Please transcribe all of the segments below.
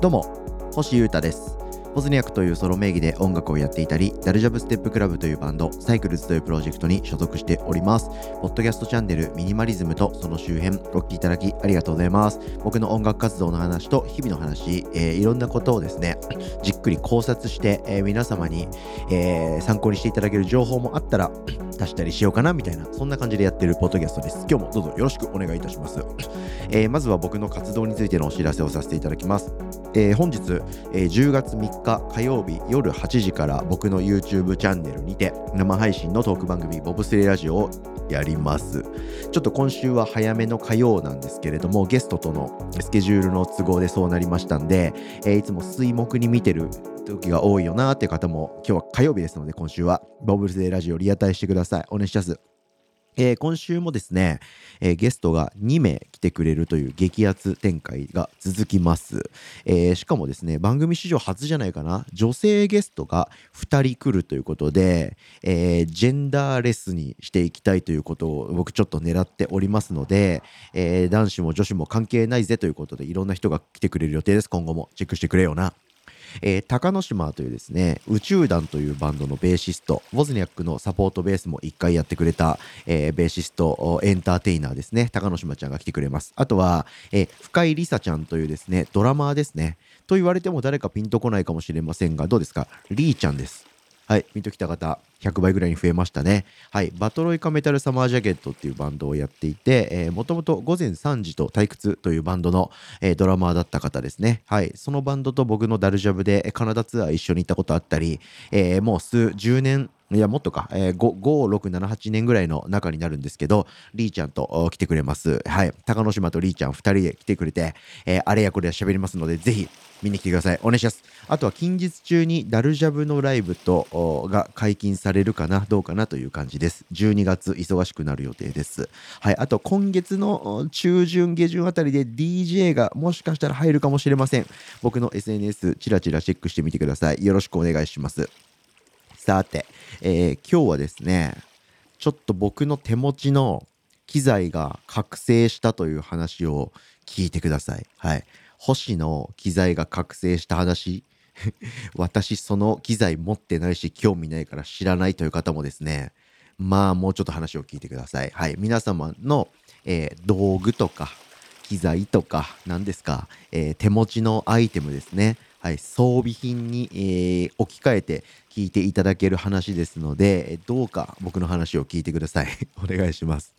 どうも星優太です。ポズニャクというソロ名義で音楽をやっていたり、ダルジャブステップクラブというバンド、サイクルズというプロジェクトに所属しております。ポッドキャストチャンネルミニマリズムとその周辺、お聞きいただきありがとうございます。僕の音楽活動の話と日々の話、えー、いろんなことをですね、じっくり考察して、えー、皆様に、えー、参考にしていただける情報もあったら、足したりしようかなみたいな、そんな感じでやってるポッドキャストです。今日もどうぞよろしくお願いいたします。え、まずは僕の活動についてのお知らせをさせていただきます。えー、本日、えー、10月3日火曜日夜8時から僕の YouTube チャンネルにて生配信のトーク番組ボブスレーラジオをやります。ちょっと今週は早めの火曜なんですけれども、ゲストとのスケジュールの都合でそうなりましたんで、えー、いつも水木に見てる時が多いよなーっていう方も、今日は火曜日ですので、今週はボブスレーラジオリアタイしてください。お願いします。えー、今週もですね、えー、ゲストが2名来てくれるという激アツ展開が続きます、えー、しかもですね番組史上初じゃないかな女性ゲストが2人来るということで、えジェンダーレスにしていきたいということを僕ちょっと狙っておりますので、え男子も女子も関係ないぜということでいろんな人が来てくれる予定です。今後もチェックしてくれよな。えー、高野島というですね、宇宙団というバンドのベーシスト、ウォズニャックのサポートベースも一回やってくれた、えー、ベーシスト、エンターテイナーですね、高野島ちゃんが来てくれます。あとは、えー、深井梨沙ちゃんというですね、ドラマーですね。と言われても誰かピンとこないかもしれませんが、どうですか？リーちゃんです。はい、見ときた方、100倍ぐらいに増えましたね。はい、バトロイカメタルサマージャケットっていうバンドをやっていて、もともと午前3時と退屈というバンドの、えー、ドラマーだった方ですね。はい、そのバンドと僕のダルジャブでカナダツアー一緒に行ったことあったり、えー、もう数十年いや、もっとか、えー、5、5、6、7、8年ぐらいの中になるんですけど、リーちゃんと来てくれます。はい。高野島とリーちゃん2人で来てくれて、えー、あれやこれや喋りますので、ぜひ見に来てください。お願いします。あとは近日中にダルジャブのライブと、が解禁されるかな、どうかなという感じです。12月忙しくなる予定です。はい。あと今月の中旬、下旬あたりで DJ がもしかしたら入るかもしれません。僕の SNS チラチラチェックしてみてください。よろしくお願いします。さて、えー、今日はですね、ちょっと僕の手持ちの機材が覚醒したという話を聞いてください。はい。星の機材が覚醒した話。私その機材持ってないし興味ないから知らないという方もですね。まあもうちょっと話を聞いてください。はい。皆様の、えー、道具とか機材とか何ですか、えー、手持ちのアイテムですね。はい、装備品に、えー、置き換えて聞いていただける話ですので、どうか僕の話を聞いてください。お願いします。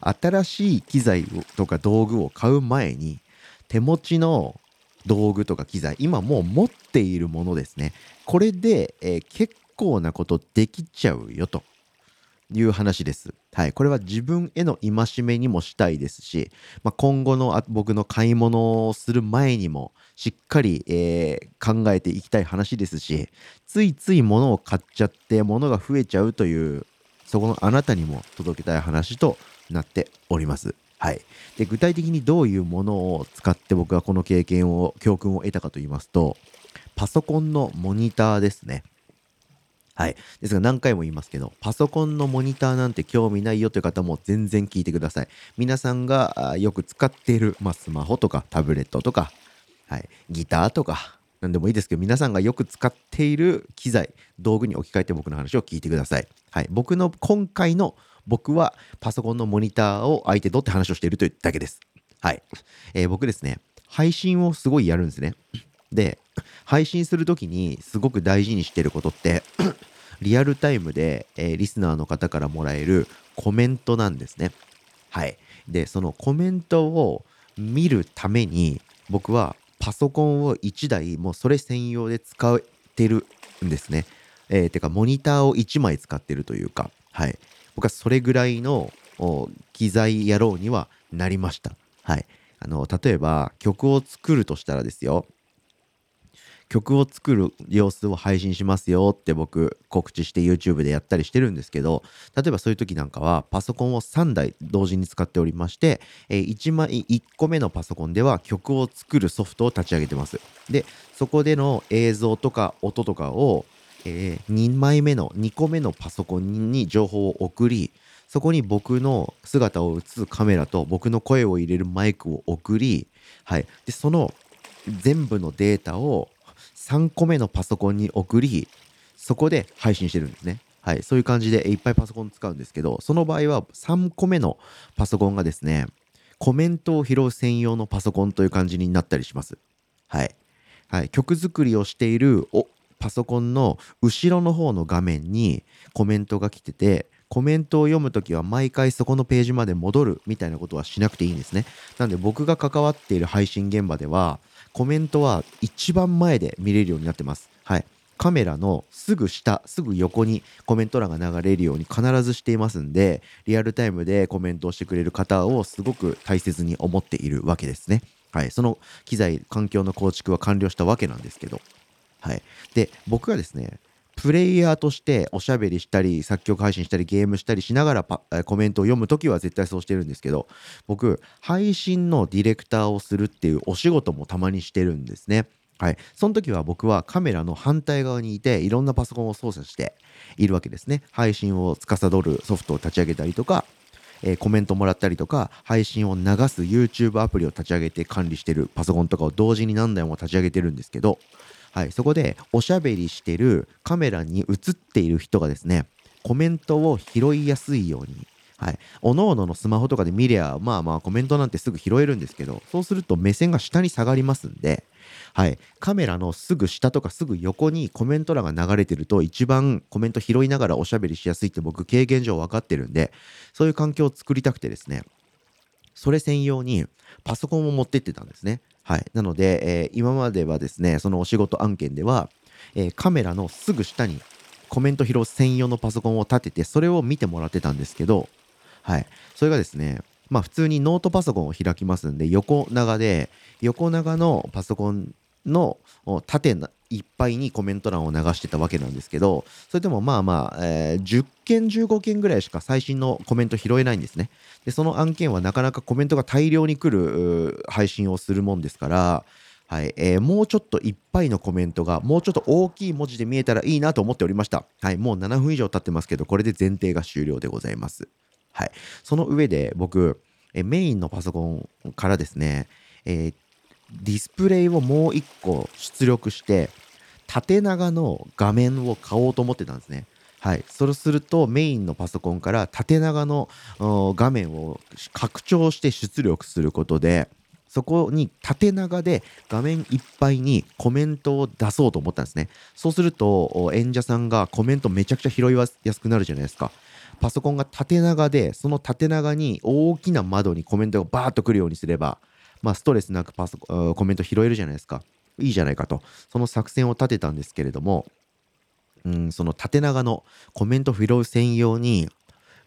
新しい機材とか道具を買う前に、手持ちの道具とか機材、今もう持っているものですね。これで、えー、結構なことできちゃうよという話です。はい。これは自分への戒めにもしたいですし、まあ、今後の僕の買い物をする前にも、しっかり、えー、考えていきたい話ですし、ついつい物を買っちゃって物が増えちゃうという、そこのあなたにも届けたい話となっております。はい。で、具体的にどういうものを使って僕がこの経験を、教訓を得たかと言いますと、パソコンのモニターですね。はい。ですが何回も言いますけど、パソコンのモニターなんて興味ないよという方も全然聞いてください。皆さんがよく使っている、まあ、スマホとかタブレットとか、はい、ギターとか、何でもいいですけど、皆さんがよく使っている機材、道具に置き換えて僕の話を聞いてください。はい。僕の今回の僕はパソコンのモニターを相手とって話をしているというだけです。はい。えー、僕ですね、配信をすごいやるんですね。で、配信するときにすごく大事にしてることって リアルタイムで、えー、リスナーの方からもらえるコメントなんですね。はい。で、そのコメントを見るために僕はパソコンを1台もうそれ専用で使ってるんですね。えー、てかモニターを1枚使ってるというか、はい。僕はそれぐらいの機材野郎にはなりました。はい。あの、例えば曲を作るとしたらですよ。曲を作る様子を配信しますよって僕告知して YouTube でやったりしてるんですけど例えばそういう時なんかはパソコンを3台同時に使っておりまして、えー、1枚1個目のパソコンでは曲を作るソフトを立ち上げてますでそこでの映像とか音とかを、えー、2枚目の2個目のパソコンに情報を送りそこに僕の姿を映すカメラと僕の声を入れるマイクを送り、はい。で、その全部のデータを3個目のパソコンに送りそこで配信してるんですね。はい、そういう感じでいっぱいパソコン使うんですけどその場合は3個目のパソコンがですねコメントを拾う専用のパソコンという感じになったりします。はい。はい、曲作りをしているおパソコンの後ろの方の画面にコメントが来ててコメントを読むときは毎回そこのページまで戻るみたいなことはしなくていいんですね。なんで僕が関わっている配信現場ではコメントは一番前で見れるようになってます。はい。カメラのすぐ下、すぐ横にコメント欄が流れるように必ずしていますんで、リアルタイムでコメントをしてくれる方をすごく大切に思っているわけですね。はい。その機材、環境の構築は完了したわけなんですけど。はい。で、僕がですね、プレイヤーとしておしゃべりしたり作曲配信したりゲームしたりしながらコメントを読むときは絶対そうしてるんですけど僕配信のディレクターをするっていうお仕事もたまにしてるんですね。はい、その時は僕はカメラの反対側にいていろんなパソコンを操作しているわけですね。配信を司るソフトを立ち上げたりとか、えー、コメントもらったりとか配信を流す YouTube アプリを立ち上げて管理してるパソコンとかを同時に何台も立ち上げてるんですけどはい、そこでおしゃべりしてるカメラに映っている人がですねコメントを拾いやすいようにはい。おのおののスマホとかで見りゃ、まあまあコメントなんてすぐ拾えるんですけど、そうすると目線が下に下がりますんで、はい。カメラのすぐ下とかすぐ横にコメント欄が流れてると、一番コメント拾いながらおしゃべりしやすいって僕経験上分かってるんで、そういう環境を作りたくてですね、それ専用にパソコンを持ってってたんですね。はい。なので、えー、今まではですね、そのお仕事案件では、えー、カメラのすぐ下にコメント拾う専用のパソコンを立てて、それを見てもらってたんですけど、はい。それがですね、まあ普通にノートパソコンを開きますんで、横長で、横長のパソコンの縦いっぱいにコメント欄を流してたわけなんですけど、それでもまあまあ、えー、10件、15件ぐらいしか最新のコメント拾えないんですね。で、その案件はなかなかコメントが大量に来る配信をするもんですから、はい、えー、もうちょっといっぱいのコメントがもうちょっと大きい文字で見えたらいいなと思っておりました。はい、もう7分以上経ってますけど、これで前提が終了でございます。はい、その上で僕、えメインのパソコンからですね、えー、ディスプレイをもう1個出力して縦長の画面を買おうと思ってたんですね。はい、そうするとメインのパソコンから縦長の画面を拡張して出力することでそこに縦長で画面いっぱいにコメントを出そうと思ったんですね。そうすると演者さんがコメントめちゃくちゃ拾いやすくなるじゃないですか。パソコンが縦長でその縦長に大きな窓にコメントがバーッとくるようにすればまあ、ストレスなくパソココメント拾えるじゃないですか。いいじゃないかと。その作戦を立てたんですけれども、うん、その縦長のコメント拾う専用に、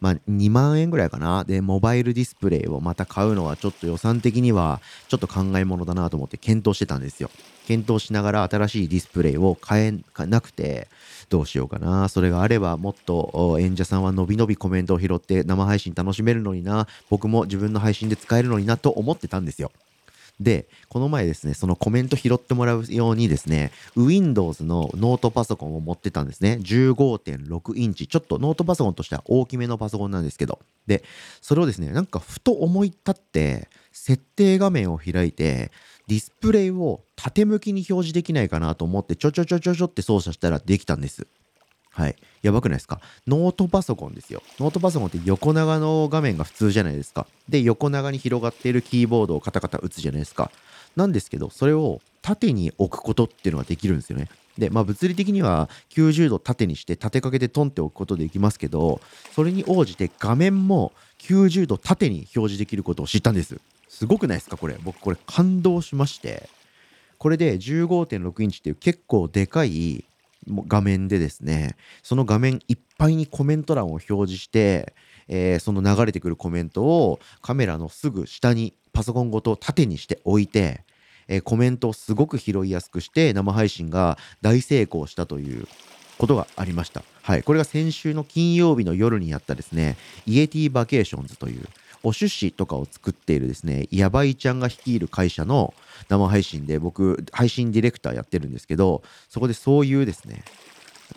まあ、2万円ぐらいかな。で、モバイルディスプレイをまた買うのはちょっと予算的にはちょっと考えものだなと思って検討してたんですよ。検討しながら新しいディスプレイを買えなくて、どうしようかな。それがあればもっと演者さんはのびのびコメントを拾って生配信楽しめるのにな。僕も自分の配信で使えるのになと思ってたんですよ。で、この前ですね、そのコメント拾ってもらうようにですね、Windows のノートパソコンを持ってたんですね。15.6インチ。ちょっとノートパソコンとしては大きめのパソコンなんですけど。で、それをですね、なんかふと思い立って、設定画面を開いて、ディスプレイを縦向きに表示できないかなと思ってちょちょちょちょちょって操作したらできたんです。はい。やばくないですか？ノートパソコンですよ。ノートパソコンって横長の画面が普通じゃないですか。で、横長に広がっているキーボードをカタカタ打つじゃないですか。なんですけど、それを縦に置くことっていうのができるんですよね。で、まあ物理的には90度縦にして立てかけてトンって置くことできますけど、それに応じて画面も90度縦に表示できることを知ったんです。すごくないですかこれ？僕これ感動しまして。これで15.6インチっていう結構でかい画面でですね、その画面いっぱいにコメント欄を表示して、えー、その流れてくるコメントをカメラのすぐ下にパソコンごと縦にして置いて、えー、コメントをすごく拾いやすくして生配信が大成功したということがありました。はい。これが先週の金曜日の夜にやったですね、イエティバケーションズというお出資とかを作っているですね、やばいちゃんが率いる会社の生配信で僕、配信ディレクターやってるんですけど、そこでそういうですね、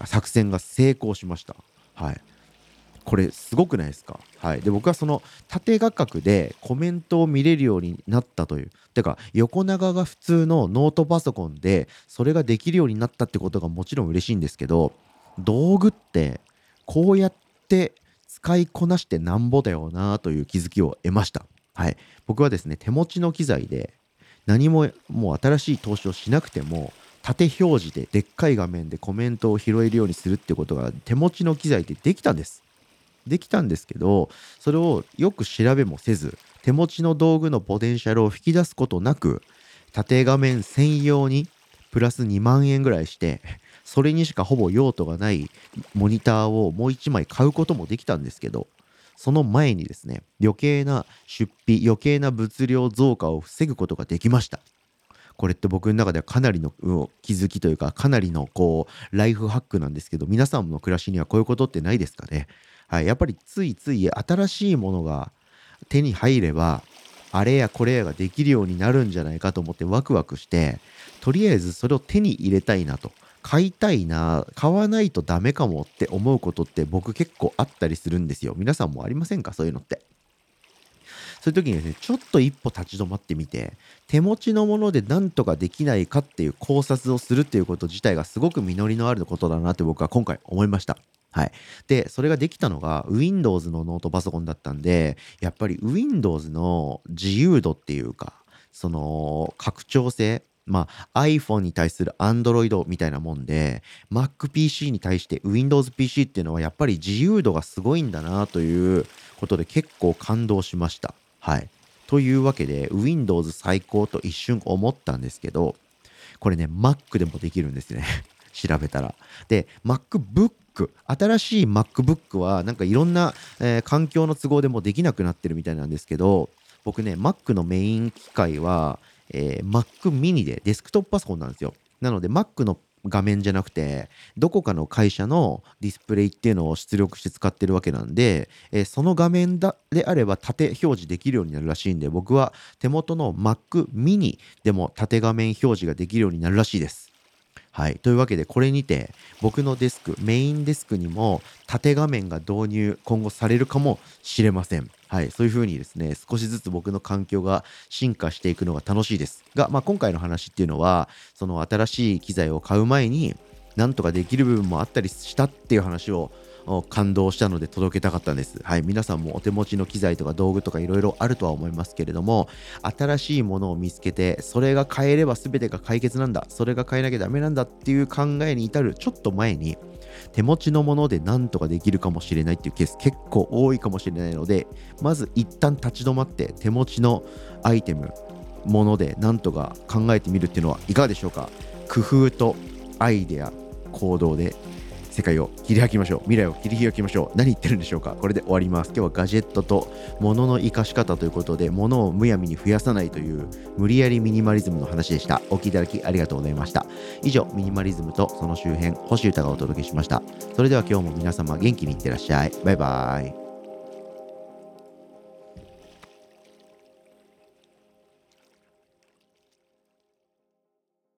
作戦が成功しました。はい。これすごくないですか？はい。で、僕はその縦画角でコメントを見れるようになったという。てか、横長が普通のノートパソコンでそれができるようになったってことがもちろん嬉しいんですけど、道具ってこうやって使いこなしてなんぼだよなという気づきを得ました。はい。僕はですね、手持ちの機材で何ももう新しい投資をしなくても縦表示ででっかい画面でコメントを拾えるようにするってことが手持ちの機材でできたんです。できたんですけど、それをよく調べもせず、手持ちの道具のポテンシャルを引き出すことなく、縦画面専用にプラス2万円ぐらいして、それにしかほぼ用途がないモニターをもう1枚買うこともできたんですけど、その前にですね、余計な出費、余計な物量増加を防ぐことができました。これって僕の中ではかなりの気づきというか、かなりのこう、ライフハックなんですけど、皆さんの暮らしにはこういうことってないですかね。はい、やっぱりついつい新しいものが手に入ればあれやこれやができるようになるんじゃないかと思ってワクワクしてとりあえずそれを手に入れたいなと買いたいな買わないとダメかもって思うことって僕結構あったりするんですよ。皆さんもありませんか？そういうのって。そういう時にですねちょっと一歩立ち止まってみて手持ちのもので何とかできないかっていう考察をするっていうこと自体がすごく実りのあることだなって僕は今回思いました。はい。で、それができたのが Windows のノートパソコンだったんで、やっぱり Windows の自由度っていうか、その拡張性、まあ iPhone に対する Android みたいなもんで、MacPC に対して Windows PC っていうのはやっぱり自由度がすごいんだなということで結構感動しました。はい。というわけで Windows 最高と一瞬思ったんですけど、これね、Mac でもできるんですね。調べたら。で、MacBook 新しい MacBook はなんかいろんな、えー、環境の都合でもできなくなってるみたいなんですけど僕ね Mac のメイン機械は、えー、Mac mini でデスクトップパソコンなんですよなので Mac の画面じゃなくてどこかの会社のディスプレイっていうのを出力して使ってるわけなんで、えー、その画面だであれば縦表示できるようになるらしいんで僕は手元の Mac mini でも縦画面表示ができるようになるらしいですはい。というわけで、これにて、僕のデスク、メインデスクにも縦画面が導入、今後されるかもしれません。はい。そういうふうにですね、少しずつ僕の環境が進化していくのが楽しいです。が、まあ、今回の話っていうのは、その新しい機材を買う前に、なんとかできる部分もあったりしたっていう話を感動したので届けたかったんです。はい、皆さんもお手持ちの機材とか道具とかいろいろあるとは思いますけれども、新しいものを見つけて、それが変えれば全てが解決なんだ、それが変えなきゃダメなんだっていう考えに至るちょっと前に、手持ちのもので何とかできるかもしれないっていうケース結構多いかもしれないので、まず一旦立ち止まって手持ちのアイテム、もので何とか考えてみるっていうのはいかがでしょうか？工夫とアイデア、行動で世界を切り開きましょう。未来を切り開きましょう。何言ってるんでしょうか。これで終わります。今日はガジェットと物の生かし方ということで物をむやみに増やさないという無理やりミニマリズムの話でした。お聴きいただきありがとうございました。以上ミニマリズムとその周辺星歌がお届けしました。それでは今日も皆様元気にいってらっしゃい。バイバーイ。